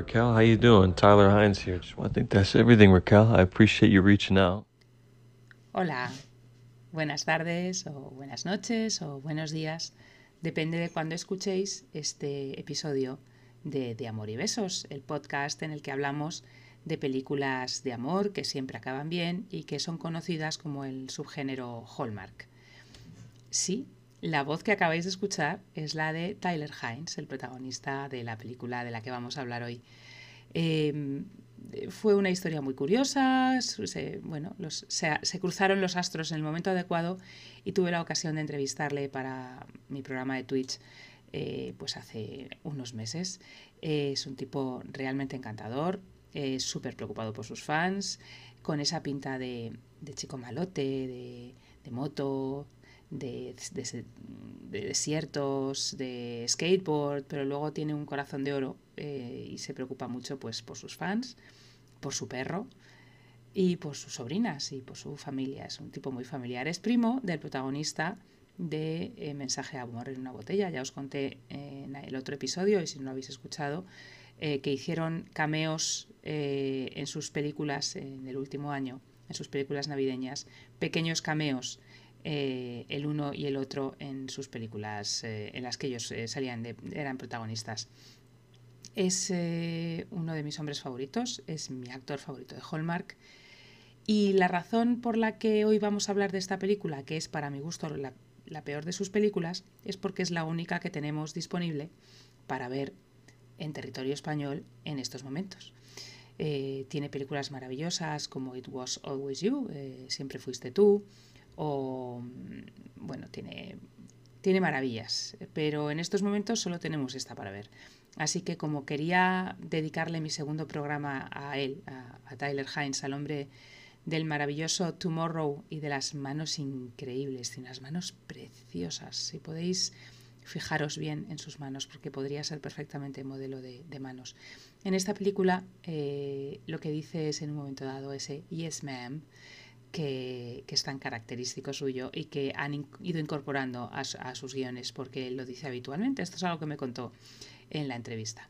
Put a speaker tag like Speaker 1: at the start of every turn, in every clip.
Speaker 1: Raquel. How you doing? Tyler Hines here. Just to think that's everything, Raquel. I appreciate you reaching out.
Speaker 2: Hola. Buenas tardes o buenas noches o buenos días. Depende de cuando escuchéis este episodio de, de Amor y Besos, el podcast en el que hablamos de películas de amor que siempre acaban bien y que son conocidas como el subgénero Hallmark. Sí, la voz que acabáis de escuchar es la de Tyler Hines, el protagonista de la película de la que vamos a hablar hoy. Em, fue una historia muy curiosa, se, bueno, se, cruzaron los astros en el momento adecuado y tuve la ocasión de entrevistarle para mi programa de Twitch eh, pues hace unos meses. es un tipo realmente encantador, súper preocupado por sus fans, con esa pinta de, chico malote, de, de moto, de, desiertos, de skateboard, pero luego tiene un corazón de oro eh, y se preocupa mucho pues, por sus fans, por su perro y por sus sobrinas y por su familia. Es un tipo muy familiar. Es primo del protagonista de eh, Mensaje de Amor en una botella. Ya os conté en el otro episodio, y si no lo habéis escuchado, eh, que hicieron cameos en sus películas en el último año, en sus películas navideñas, pequeños cameos eh, el uno y el otro en sus películas eh, en las que ellos eh, salían de, eran protagonistas. Es uno de mis hombres favoritos, es mi actor favorito de Hallmark. Y la razón por la que hoy vamos a hablar de esta película, que es para mi gusto la, la peor de sus películas, es porque es la única que tenemos disponible para ver en territorio español en estos momentos. tiene películas maravillosas como It Was Always You, Siempre Fuiste Tú, o bueno, tiene, tiene maravillas, pero en estos momentos solo tenemos esta para ver. Así que como quería dedicarle mi segundo programa a él, a, Tyler Hines, al hombre del maravilloso Tomorrow y de las manos increíbles, tiene unas manos preciosas. Si podéis fijaros bien en sus manos, porque podría ser perfectamente modelo de, manos. En esta película eh, lo que dice es en un momento dado ese Yes, ma'am que, es tan característico suyo y que han ido incorporando a, sus guiones porque él lo dice habitualmente. Esto es algo que me contó en la entrevista.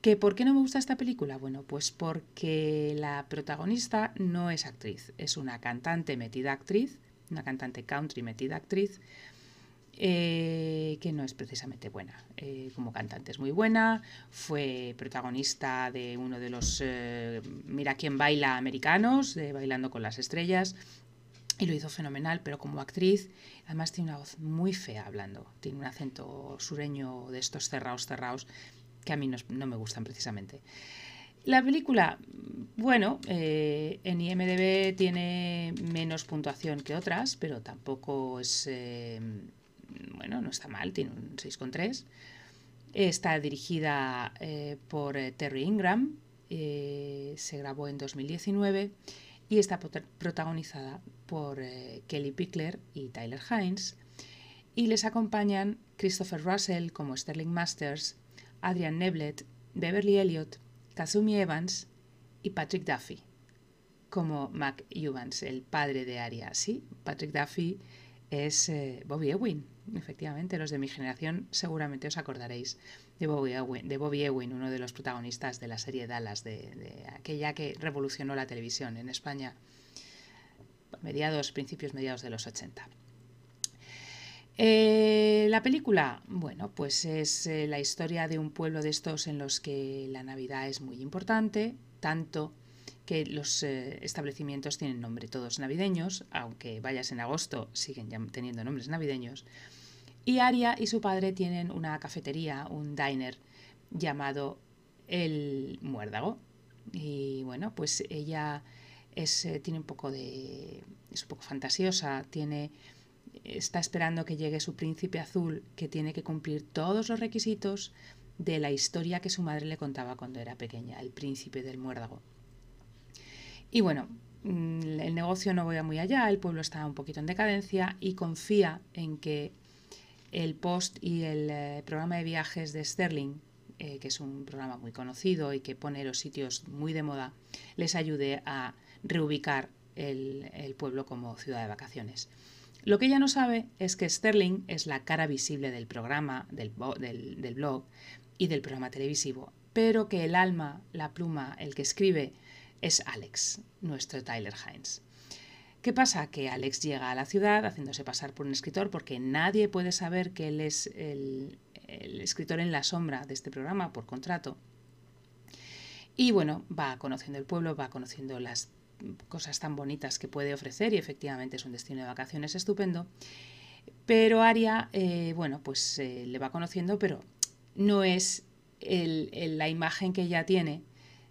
Speaker 2: ¿Que ¿Por qué no me gusta esta película? Bueno, pues porque la protagonista no es actriz, es una cantante metida actriz, una cantante country metida actriz, eh, que no es precisamente buena. Eh, como cantante es muy buena, fue protagonista de uno de los eh, Mira quién baila americanos, de Bailando con las Estrellas, y lo hizo fenomenal, pero como actriz, además tiene una voz muy fea hablando, tiene un acento sureño de estos cerrados, cerrados, que a mí no, me gustan precisamente. La película, bueno, en IMDB tiene menos puntuación que otras, pero tampoco es bueno, no está mal, tiene un 6,3. Está dirigida eh, por eh, Terry Ingram, eh, se grabó en 2019 y está protagonizada por Kelly Pickler y Tyler Hines. Y les acompañan Christopher Russell como Sterling Masters, Adrian Neblet, Beverly Elliott, Kazumi Evans y Patrick Duffy como Mac Evans, el padre de Aria. Sí, Patrick Duffy es Bobby Ewing, efectivamente, los de mi generación seguramente os acordaréis de Bobby Ewing, de Bobby uno de los protagonistas de la serie Dallas, de, aquella que revolucionó la televisión en España, mediados, principios, mediados de los 80. Eh, la película, bueno, pues es eh, la historia de un pueblo de estos en los que la Navidad es muy importante, tanto que los eh, establecimientos tienen nombre todos navideños, aunque vayas en agosto siguen teniendo nombres navideños. Y Aria y su padre tienen una cafetería, un diner llamado El Muérdago. Y bueno, pues ella es, eh, tiene un poco de. es un poco fantasiosa, tiene. está esperando que llegue su príncipe azul, que tiene que cumplir todos los requisitos de la historia que su madre le contaba cuando era pequeña, el príncipe del muérdago. Y bueno, mm, el negocio no va muy allá, el pueblo está un poquito en decadencia y confía en que el post y el eh, programa de viajes de Sterling, eh, que es un programa muy conocido y que pone los sitios muy de moda, les ayude a reubicar el, pueblo como ciudad de vacaciones. Lo que ella no sabe es que Sterling es la cara visible del programa, del, del, blog y del programa televisivo pero que el alma, la pluma, el que escribe, es Alex, nuestro Tyler Hines. ¿Qué pasa? Que Alex llega a la ciudad haciéndose pasar por un escritor porque nadie puede saber que él es el, escritor en la sombra de este programa por contrato. Y bueno, va conociendo el pueblo, va conociendo las cosas tan bonitas que puede ofrecer y efectivamente es un destino de vacaciones estupendo. Pero Aria, eh, bueno, pues eh, le va conociendo, pero no es la imagen que ella tiene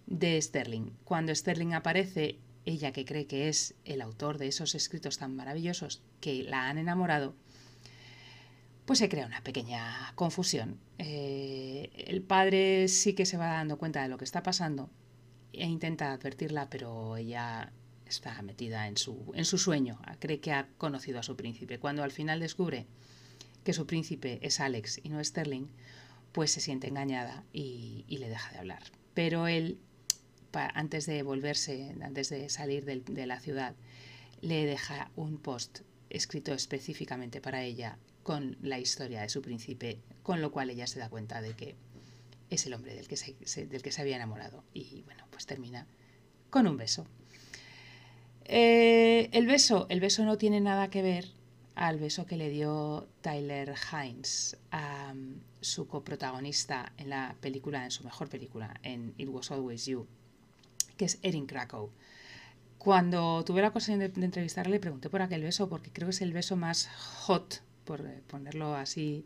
Speaker 2: de Sterling. Cuando Sterling aparece, ella que cree que es el autor de esos escritos tan maravillosos que la han enamorado, pues se crea una pequeña confusión. Eh, el padre sí que se va dando cuenta de lo que está pasando e intenta advertirla, pero ella está metida en su, en su sueño, cree que ha conocido a su príncipe. Cuando al final descubre que su príncipe es Alex y no Sterling, pues se siente engañada y, y le deja de hablar. Pero él, antes de volverse, antes de salir de, la ciudad, le deja un post escrito específicamente para ella con la historia de su príncipe, con lo cual ella se da cuenta de que es el hombre del que se, había enamorado. Y bueno, pues termina con un beso. Eh, el beso, el beso no tiene nada que ver al beso que le dio Tyler Hines a um, su coprotagonista en la película, en su mejor película, en It Was Always You, que es Erin Krakow. Cuando tuve la ocasión de, de entrevistarle, le pregunté por aquel beso, porque creo que es el beso más hot por ponerlo así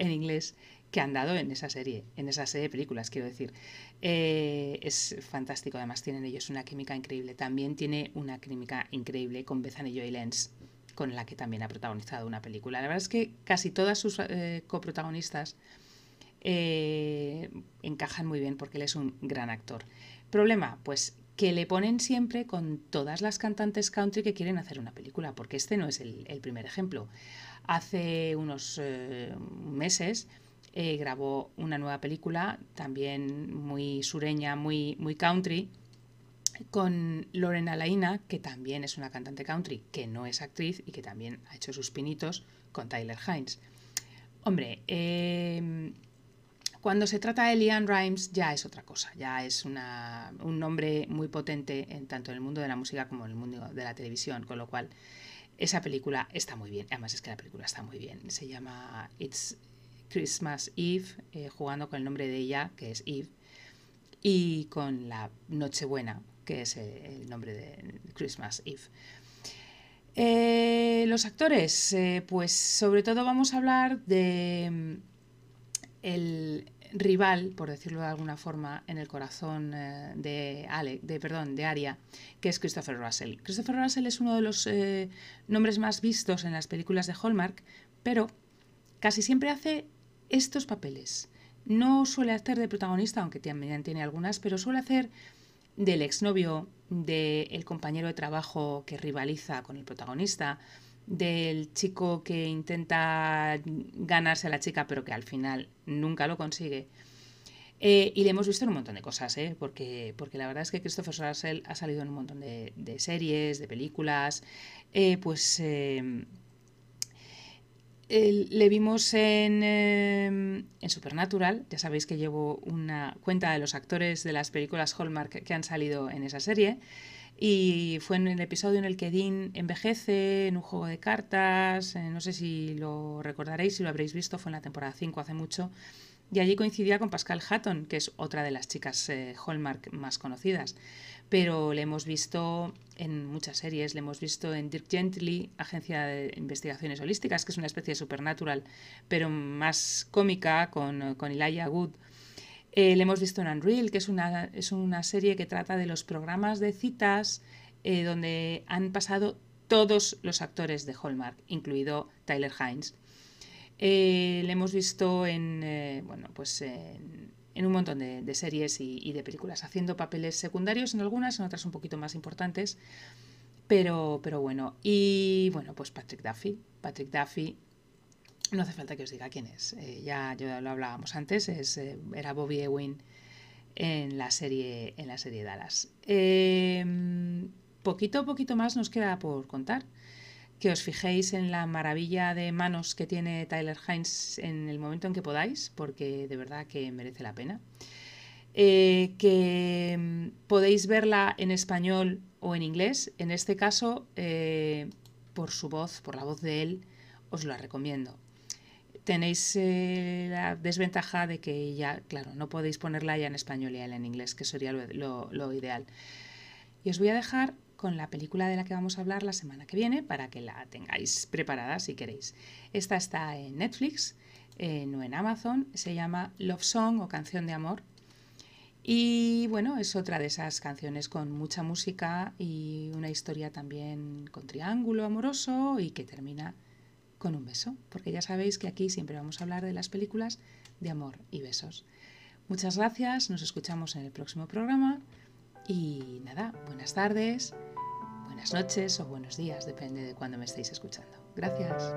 Speaker 2: en inglés, que han dado en esa serie, en esa serie de películas, quiero decir. Eh, es fantástico, además tienen ellos una química increíble. También tiene una química increíble con Bethany Joy Lenz, con la que también ha protagonizado una película. La verdad es que casi todas sus eh, coprotagonistas eh, encajan muy bien porque él es un gran actor. Problema, pues que le ponen siempre con todas las cantantes country que quieren hacer una película, porque este no es el, primer ejemplo. Hace unos eh, meses eh, grabó una nueva película, también muy sureña, muy, muy country, con Lorena Laina, que también es una cantante country, que no es actriz y que también ha hecho sus pinitos con Tyler Hines. Hombre, eh, cuando se trata de Leanne Rimes ya es otra cosa, ya es un nombre muy potente en tanto en el mundo de la música como en el mundo de la televisión, con lo cual esa película está muy bien, además es que la película está muy bien, se llama It's Christmas Eve, eh, jugando con el nombre de ella, que es Eve, y con la Nochebuena, que es el nombre de Christmas Eve. Eh, los actores, eh, pues sobre todo vamos a hablar de el rival, por decirlo de alguna forma, en el corazón eh, de, Ale, de, perdón, de Aria, que es Christopher Russell. Christopher Russell es uno de los eh, nombres más vistos en las películas de Hallmark, pero casi siempre hace estos papeles. No suele hacer de protagonista, aunque también tiene algunas, pero suele hacer del exnovio, del compañero de trabajo que rivaliza con el protagonista, del chico que intenta ganarse a la chica pero que al final nunca lo consigue. Eh, y le hemos visto en un montón de cosas, ¿eh? porque, porque la verdad es que Christopher Russell ha salido en un montón de, series, de películas. Eh, pues el, le vimos en, en, Supernatural. Ya sabéis que llevo una cuenta de los actores de las películas Hallmark que han salido en esa serie. Y fue en el episodio en el que Dean envejece en un juego de cartas, eh, no sé si lo recordaréis, si lo habréis visto, fue en la temporada 5 hace mucho. Y allí coincidía con Pascal Hatton, que es otra de las chicas eh, Hallmark más conocidas. Pero le hemos visto en muchas series, le hemos visto en Dirk Gently, Agencia de Investigaciones Holísticas, que es una especie de supernatural, pero más cómica, con, con Elijah Wood. Eh, le hemos visto en Unreal, que es una, es una serie que trata de los programas de citas eh, donde han pasado todos los actores de Hallmark, incluido Tyler Hines. Eh, le hemos visto en, bueno, pues en, un montón de, de series y, y, de películas, haciendo papeles secundarios en algunas, en otras un poquito más importantes. Pero, pero bueno, y bueno, pues Patrick Duffy. Patrick Duffy no hace falta que os diga quién es. Eh, ya, ya, lo hablábamos antes. Es, eh, era Bobby Ewing en la serie, en la serie Dallas. Eh, poquito poquito más nos queda por contar. Que os fijéis en la maravilla de manos que tiene Tyler Hines en el momento en que podáis, porque de verdad que merece la pena. eh, que mm, podéis verla en español o en inglés. En este caso, por su voz, por la voz de él, os la recomiendo. Tenéis eh, la desventaja de que ya, claro, no podéis ponerla ya en español y en inglés, que sería lo ideal. Y os voy a dejar con la película de la que vamos a hablar la semana que viene para que la tengáis preparada si queréis. Esta está en Netflix, eh, no en Amazon, se llama Love Song o Canción de Amor. Y bueno, es otra de esas canciones con mucha música y una historia también con triángulo amoroso y que termina con un beso, porque ya sabéis que aquí siempre vamos a hablar de las películas de amor y besos. Muchas gracias, nos escuchamos en el próximo programa y nada, buenas tardes buenas noches o buenos días, depende de cuándo me estéis escuchando. Gracias.